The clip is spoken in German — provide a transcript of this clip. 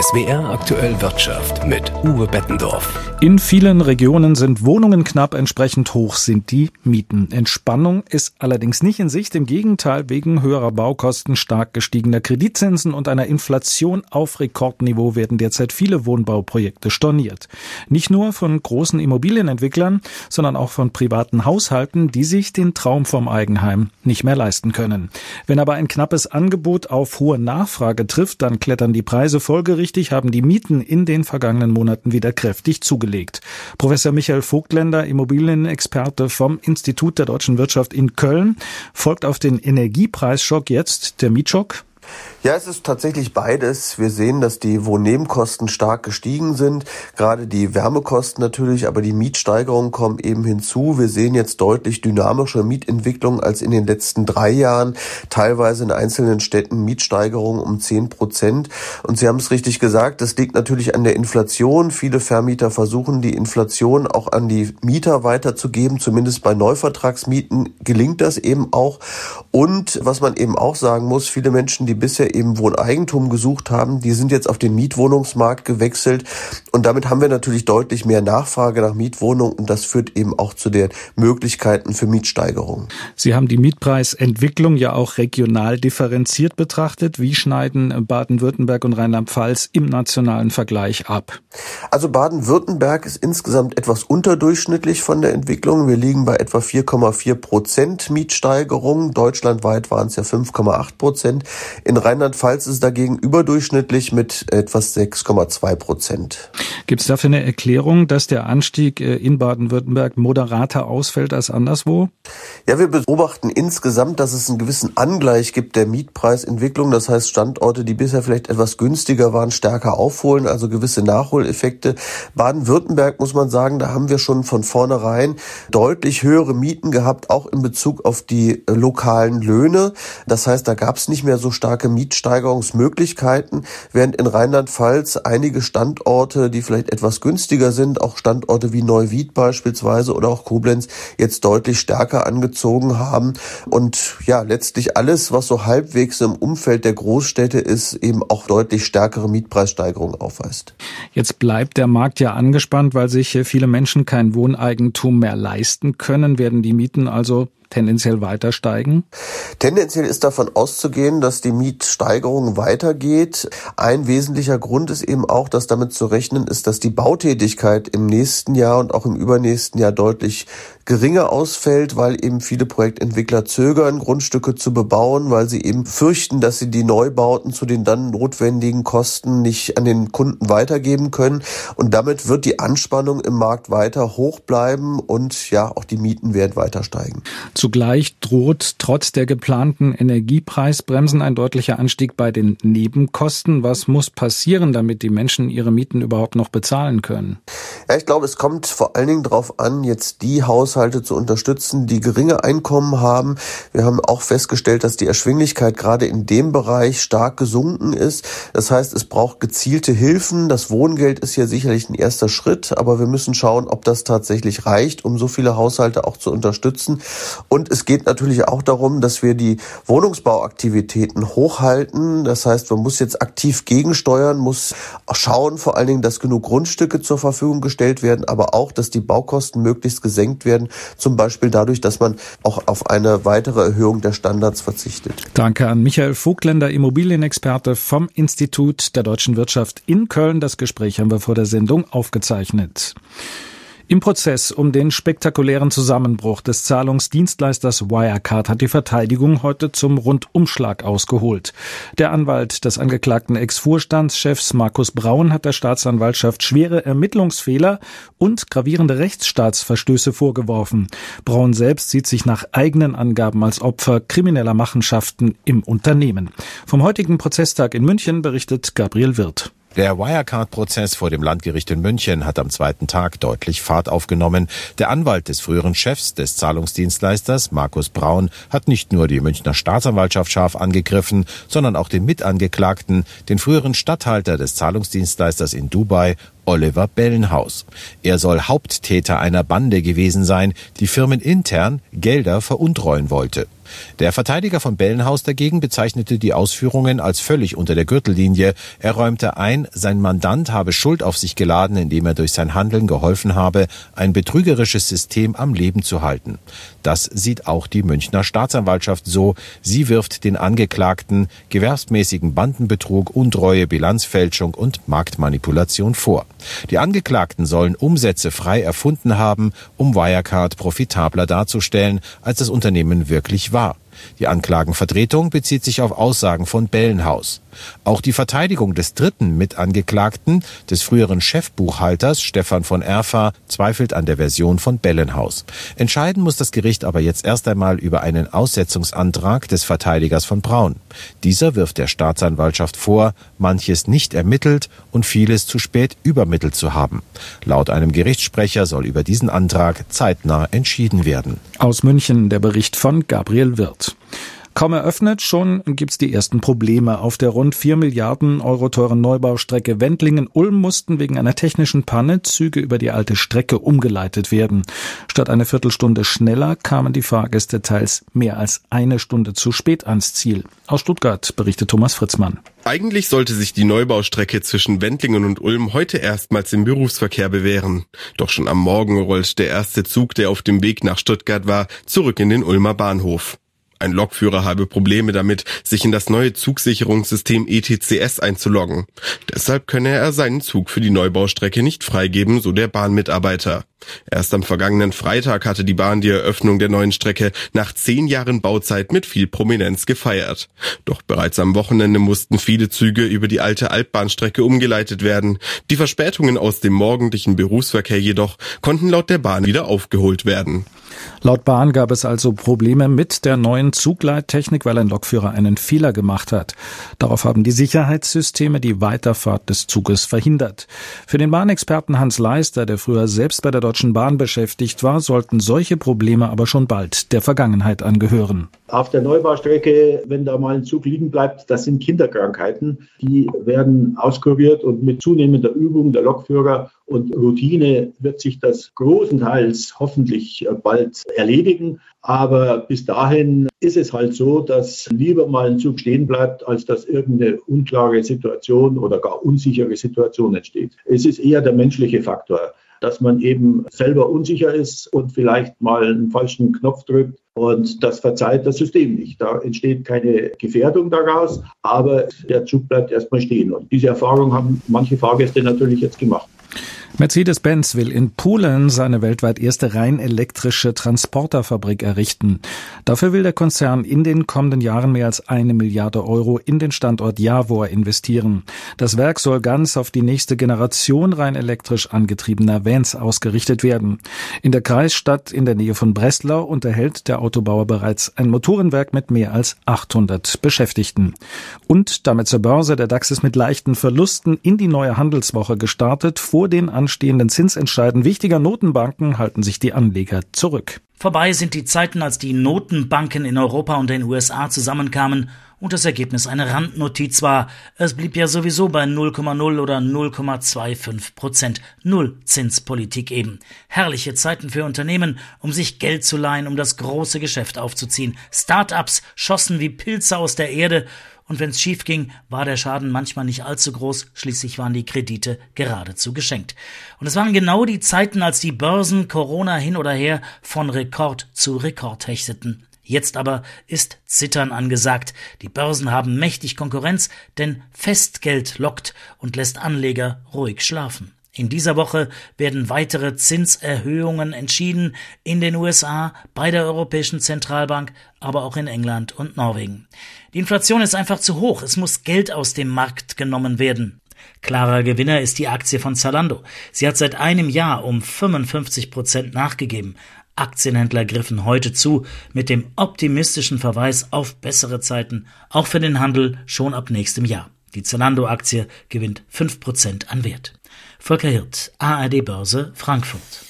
SWR aktuell Wirtschaft mit Uwe Bettendorf. In vielen Regionen sind Wohnungen knapp, entsprechend hoch sind die Mieten. Entspannung ist allerdings nicht in Sicht, im Gegenteil wegen höherer Baukosten, stark gestiegener Kreditzinsen und einer Inflation auf Rekordniveau werden derzeit viele Wohnbauprojekte storniert. Nicht nur von großen Immobilienentwicklern, sondern auch von privaten Haushalten, die sich den Traum vom Eigenheim nicht mehr leisten können. Wenn aber ein knappes Angebot auf hohe Nachfrage trifft, dann klettern die Preise folgerichtig Folgerichtig haben die Mieten in den vergangenen Monaten wieder kräftig zugelegt. Professor Michael Vogtländer, Immobilienexperte vom Institut der deutschen Wirtschaft in Köln, folgt auf den Energiepreisschock jetzt der Mietschock? Ja, es ist tatsächlich beides. Wir sehen, dass die Wohnnebenkosten stark gestiegen sind, gerade die Wärmekosten natürlich, aber die Mietsteigerungen kommen eben hinzu. Wir sehen jetzt deutlich dynamische Mietentwicklung als in den letzten drei Jahren, teilweise in einzelnen Städten Mietsteigerungen um zehn Prozent. Und Sie haben es richtig gesagt, das liegt natürlich an der Inflation. Viele Vermieter versuchen, die Inflation auch an die Mieter weiterzugeben, zumindest bei Neuvertragsmieten gelingt das eben auch. Und was man eben auch sagen muss, viele Menschen, die bisher eben Wohneigentum gesucht haben, die sind jetzt auf den Mietwohnungsmarkt gewechselt und damit haben wir natürlich deutlich mehr Nachfrage nach Mietwohnungen und das führt eben auch zu den Möglichkeiten für Mietsteigerungen. Sie haben die Mietpreisentwicklung ja auch regional differenziert betrachtet. Wie schneiden Baden-Württemberg und Rheinland-Pfalz im nationalen Vergleich ab? Also Baden-Württemberg ist insgesamt etwas unterdurchschnittlich von der Entwicklung. Wir liegen bei etwa 4,4 Prozent Mietsteigerung. Deutschlandweit waren es ja 5,8 Prozent. In Rheinland Rheinland-Pfalz ist dagegen überdurchschnittlich mit etwas 6,2 Prozent. Gibt es dafür eine Erklärung, dass der Anstieg äh, in Baden-Württemberg moderater ausfällt als anderswo? Ja, wir beobachten insgesamt, dass es einen gewissen Angleich gibt der Mietpreisentwicklung. Das heißt, Standorte, die bisher vielleicht etwas günstiger waren, stärker aufholen, also gewisse Nachholeffekte. Baden-Württemberg muss man sagen, da haben wir schon von vornherein deutlich höhere Mieten gehabt, auch in Bezug auf die äh, lokalen Löhne. Das heißt, da gab es nicht mehr so starke. Mietsteigerungsmöglichkeiten, während in Rheinland-Pfalz einige Standorte, die vielleicht etwas günstiger sind, auch Standorte wie Neuwied beispielsweise oder auch Koblenz, jetzt deutlich stärker angezogen haben. Und ja, letztlich alles, was so halbwegs im Umfeld der Großstädte ist, eben auch deutlich stärkere Mietpreissteigerungen aufweist. Jetzt bleibt der Markt ja angespannt, weil sich viele Menschen kein Wohneigentum mehr leisten können, werden die Mieten also tendenziell weiter steigen? Tendenziell ist davon auszugehen, dass die Mietsteigerung weitergeht. Ein wesentlicher Grund ist eben auch, dass damit zu rechnen ist, dass die Bautätigkeit im nächsten Jahr und auch im übernächsten Jahr deutlich geringer ausfällt, weil eben viele Projektentwickler zögern, Grundstücke zu bebauen, weil sie eben fürchten, dass sie die Neubauten zu den dann notwendigen Kosten nicht an den Kunden weitergeben können. Und damit wird die Anspannung im Markt weiter hoch bleiben und ja, auch die Mieten werden weiter steigen. Zugleich droht trotz der geplanten Energiepreisbremsen ein deutlicher Anstieg bei den Nebenkosten. Was muss passieren, damit die Menschen ihre Mieten überhaupt noch bezahlen können? Ja, ich glaube, es kommt vor allen Dingen darauf an, jetzt die Haushalte zu unterstützen, die geringe Einkommen haben. Wir haben auch festgestellt, dass die Erschwinglichkeit gerade in dem Bereich stark gesunken ist. Das heißt, es braucht gezielte Hilfen. Das Wohngeld ist hier sicherlich ein erster Schritt, aber wir müssen schauen, ob das tatsächlich reicht, um so viele Haushalte auch zu unterstützen. Und es geht natürlich auch darum, dass wir die Wohnungsbauaktivitäten hochhalten. Das heißt, man muss jetzt aktiv gegensteuern, muss schauen vor allen Dingen, dass genug Grundstücke zur Verfügung gestellt werden, aber auch, dass die Baukosten möglichst gesenkt werden, zum Beispiel dadurch, dass man auch auf eine weitere Erhöhung der Standards verzichtet. Danke an Michael Vogtländer, Immobilienexperte vom Institut der deutschen Wirtschaft in Köln. Das Gespräch haben wir vor der Sendung aufgezeichnet. Im Prozess um den spektakulären Zusammenbruch des Zahlungsdienstleisters Wirecard hat die Verteidigung heute zum Rundumschlag ausgeholt. Der Anwalt des angeklagten Ex-Vorstandschefs Markus Braun hat der Staatsanwaltschaft schwere Ermittlungsfehler und gravierende Rechtsstaatsverstöße vorgeworfen. Braun selbst sieht sich nach eigenen Angaben als Opfer krimineller Machenschaften im Unternehmen. Vom heutigen Prozesstag in München berichtet Gabriel Wirth. Der Wirecard-Prozess vor dem Landgericht in München hat am zweiten Tag deutlich Fahrt aufgenommen. Der Anwalt des früheren Chefs des Zahlungsdienstleisters, Markus Braun, hat nicht nur die Münchner Staatsanwaltschaft scharf angegriffen, sondern auch den Mitangeklagten, den früheren Statthalter des Zahlungsdienstleisters in Dubai, Oliver Bellenhaus. Er soll Haupttäter einer Bande gewesen sein, die firmenintern Gelder veruntreuen wollte. Der Verteidiger von Bellenhaus dagegen bezeichnete die Ausführungen als völlig unter der Gürtellinie. Er räumte ein, sein Mandant habe Schuld auf sich geladen, indem er durch sein Handeln geholfen habe, ein betrügerisches System am Leben zu halten. Das sieht auch die Münchner Staatsanwaltschaft so. Sie wirft den Angeklagten gewerbsmäßigen Bandenbetrug, Untreue, Bilanzfälschung und Marktmanipulation vor. Die Angeklagten sollen Umsätze frei erfunden haben, um Wirecard profitabler darzustellen, als das Unternehmen wirklich war. wahr. Die Anklagenvertretung bezieht sich auf Aussagen von Bellenhaus. Auch die Verteidigung des dritten Mitangeklagten, des früheren Chefbuchhalters Stefan von Erfa, zweifelt an der Version von Bellenhaus. Entscheiden muss das Gericht aber jetzt erst einmal über einen Aussetzungsantrag des Verteidigers von Braun. Dieser wirft der Staatsanwaltschaft vor, manches nicht ermittelt und vieles zu spät übermittelt zu haben. Laut einem Gerichtssprecher soll über diesen Antrag zeitnah entschieden werden. Aus München der Bericht von Gabriel Wirth. Kaum eröffnet, schon gibt's die ersten Probleme. Auf der rund 4 Milliarden Euro teuren Neubaustrecke Wendlingen-Ulm mussten wegen einer technischen Panne Züge über die alte Strecke umgeleitet werden. Statt eine Viertelstunde schneller kamen die Fahrgäste teils mehr als eine Stunde zu spät ans Ziel. Aus Stuttgart berichtet Thomas Fritzmann. Eigentlich sollte sich die Neubaustrecke zwischen Wendlingen und Ulm heute erstmals im Berufsverkehr bewähren. Doch schon am Morgen rollt der erste Zug, der auf dem Weg nach Stuttgart war, zurück in den Ulmer Bahnhof. Ein Lokführer habe Probleme damit, sich in das neue Zugsicherungssystem ETCS einzuloggen. Deshalb könne er seinen Zug für die Neubaustrecke nicht freigeben, so der Bahnmitarbeiter. Erst am vergangenen Freitag hatte die Bahn die Eröffnung der neuen Strecke nach zehn Jahren Bauzeit mit viel Prominenz gefeiert. Doch bereits am Wochenende mussten viele Züge über die alte Altbahnstrecke umgeleitet werden. Die Verspätungen aus dem morgendlichen Berufsverkehr jedoch konnten laut der Bahn wieder aufgeholt werden. Laut Bahn gab es also Probleme mit der neuen Zugleittechnik, weil ein Lokführer einen Fehler gemacht hat. Darauf haben die Sicherheitssysteme die Weiterfahrt des Zuges verhindert. Für den Bahnexperten Hans Leister, der früher selbst bei der Deutschen Bahn beschäftigt war, sollten solche Probleme aber schon bald der Vergangenheit angehören. Auf der Neubaustrecke, wenn da mal ein Zug liegen bleibt, das sind Kinderkrankheiten. Die werden auskuriert und mit zunehmender Übung der Lokführer und Routine wird sich das großenteils hoffentlich bald erledigen. Aber bis dahin ist es halt so, dass lieber mal ein Zug stehen bleibt, als dass irgendeine unklare Situation oder gar unsichere Situation entsteht. Es ist eher der menschliche Faktor dass man eben selber unsicher ist und vielleicht mal einen falschen Knopf drückt. Und das verzeiht das System nicht. Da entsteht keine Gefährdung daraus, aber der Zug bleibt erstmal stehen. Und diese Erfahrung haben manche Fahrgäste natürlich jetzt gemacht. Mercedes-Benz will in Polen seine weltweit erste rein elektrische Transporterfabrik errichten. Dafür will der Konzern in den kommenden Jahren mehr als eine Milliarde Euro in den Standort Javor investieren. Das Werk soll ganz auf die nächste Generation rein elektrisch angetriebener Vans ausgerichtet werden. In der Kreisstadt in der Nähe von Breslau unterhält der Autobauer bereits ein Motorenwerk mit mehr als 800 Beschäftigten. Und damit zur Börse. Der DAX ist mit leichten Verlusten in die neue Handelswoche gestartet. Vor den anstehenden Zinsentscheiden wichtiger Notenbanken halten sich die Anleger zurück. Vorbei sind die Zeiten, als die Notenbanken in Europa und den USA zusammenkamen und das Ergebnis eine Randnotiz war. Es blieb ja sowieso bei 0,0 oder 0,25 Prozent. Null Zinspolitik eben. Herrliche Zeiten für Unternehmen, um sich Geld zu leihen, um das große Geschäft aufzuziehen. Start-ups schossen wie Pilze aus der Erde und wenn's schief ging, war der Schaden manchmal nicht allzu groß, schließlich waren die Kredite geradezu geschenkt. Und es waren genau die Zeiten, als die Börsen Corona hin oder her von Rekord zu Rekord hechteten. Jetzt aber ist Zittern angesagt. Die Börsen haben mächtig Konkurrenz, denn Festgeld lockt und lässt Anleger ruhig schlafen. In dieser Woche werden weitere Zinserhöhungen entschieden in den USA, bei der Europäischen Zentralbank, aber auch in England und Norwegen. Die Inflation ist einfach zu hoch, es muss Geld aus dem Markt genommen werden. Klarer Gewinner ist die Aktie von Zalando. Sie hat seit einem Jahr um 55 Prozent nachgegeben. Aktienhändler griffen heute zu mit dem optimistischen Verweis auf bessere Zeiten, auch für den Handel schon ab nächstem Jahr. Die Zalando-Aktie gewinnt 5% an Wert. Volker Hirt, ARD Börse, Frankfurt.